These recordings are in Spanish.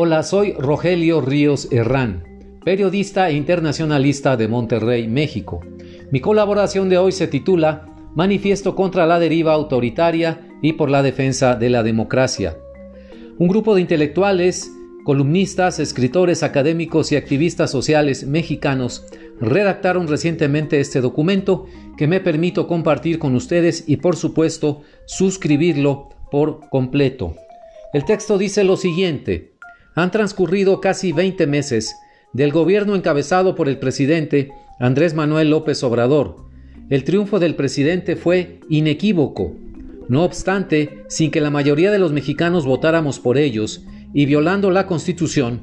Hola, soy Rogelio Ríos Herrán, periodista e internacionalista de Monterrey, México. Mi colaboración de hoy se titula Manifiesto contra la deriva autoritaria y por la defensa de la democracia. Un grupo de intelectuales, columnistas, escritores académicos y activistas sociales mexicanos redactaron recientemente este documento que me permito compartir con ustedes y por supuesto suscribirlo por completo. El texto dice lo siguiente. Han transcurrido casi 20 meses del gobierno encabezado por el presidente Andrés Manuel López Obrador. El triunfo del presidente fue inequívoco. No obstante, sin que la mayoría de los mexicanos votáramos por ellos y violando la Constitución,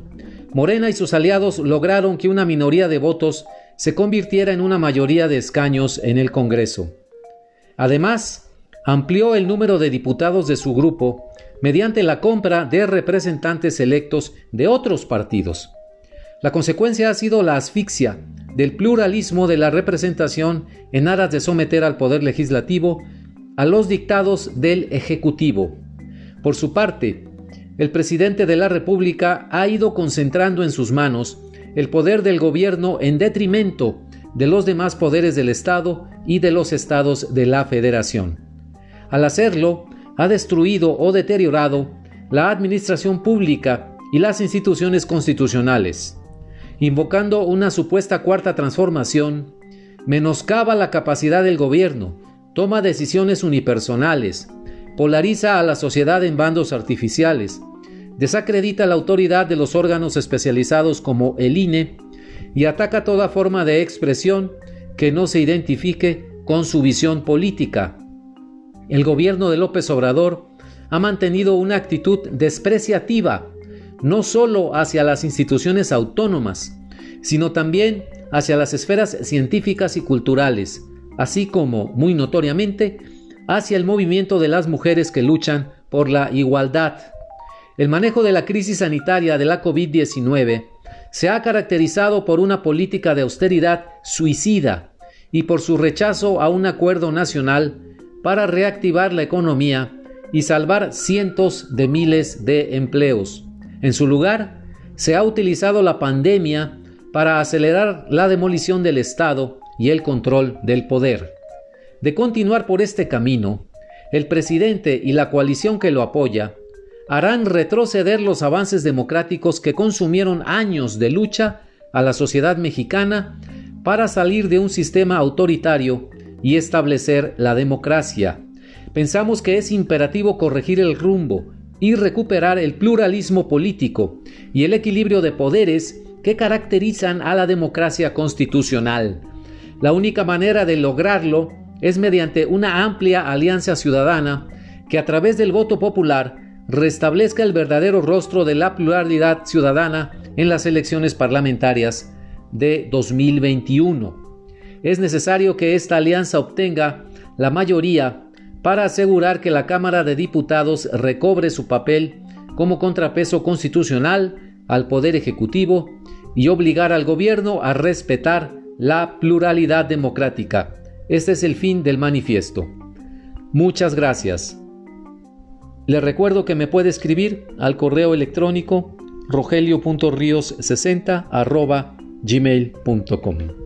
Morena y sus aliados lograron que una minoría de votos se convirtiera en una mayoría de escaños en el Congreso. Además, amplió el número de diputados de su grupo mediante la compra de representantes electos de otros partidos. La consecuencia ha sido la asfixia del pluralismo de la representación en aras de someter al Poder Legislativo a los dictados del Ejecutivo. Por su parte, el presidente de la República ha ido concentrando en sus manos el poder del gobierno en detrimento de los demás poderes del Estado y de los estados de la Federación. Al hacerlo, ha destruido o deteriorado la administración pública y las instituciones constitucionales, invocando una supuesta cuarta transformación, menoscaba la capacidad del gobierno, toma decisiones unipersonales, polariza a la sociedad en bandos artificiales, desacredita la autoridad de los órganos especializados como el INE y ataca toda forma de expresión que no se identifique con su visión política, el gobierno de López Obrador ha mantenido una actitud despreciativa, no solo hacia las instituciones autónomas, sino también hacia las esferas científicas y culturales, así como, muy notoriamente, hacia el movimiento de las mujeres que luchan por la igualdad. El manejo de la crisis sanitaria de la COVID-19 se ha caracterizado por una política de austeridad suicida y por su rechazo a un acuerdo nacional para reactivar la economía y salvar cientos de miles de empleos. En su lugar, se ha utilizado la pandemia para acelerar la demolición del Estado y el control del poder. De continuar por este camino, el presidente y la coalición que lo apoya harán retroceder los avances democráticos que consumieron años de lucha a la sociedad mexicana para salir de un sistema autoritario y establecer la democracia. Pensamos que es imperativo corregir el rumbo y recuperar el pluralismo político y el equilibrio de poderes que caracterizan a la democracia constitucional. La única manera de lograrlo es mediante una amplia alianza ciudadana que a través del voto popular restablezca el verdadero rostro de la pluralidad ciudadana en las elecciones parlamentarias de 2021 es necesario que esta alianza obtenga la mayoría para asegurar que la Cámara de Diputados recobre su papel como contrapeso constitucional al Poder Ejecutivo y obligar al Gobierno a respetar la pluralidad democrática. Este es el fin del manifiesto. Muchas gracias. Le recuerdo que me puede escribir al correo electrónico rogelio.rios60 gmail.com.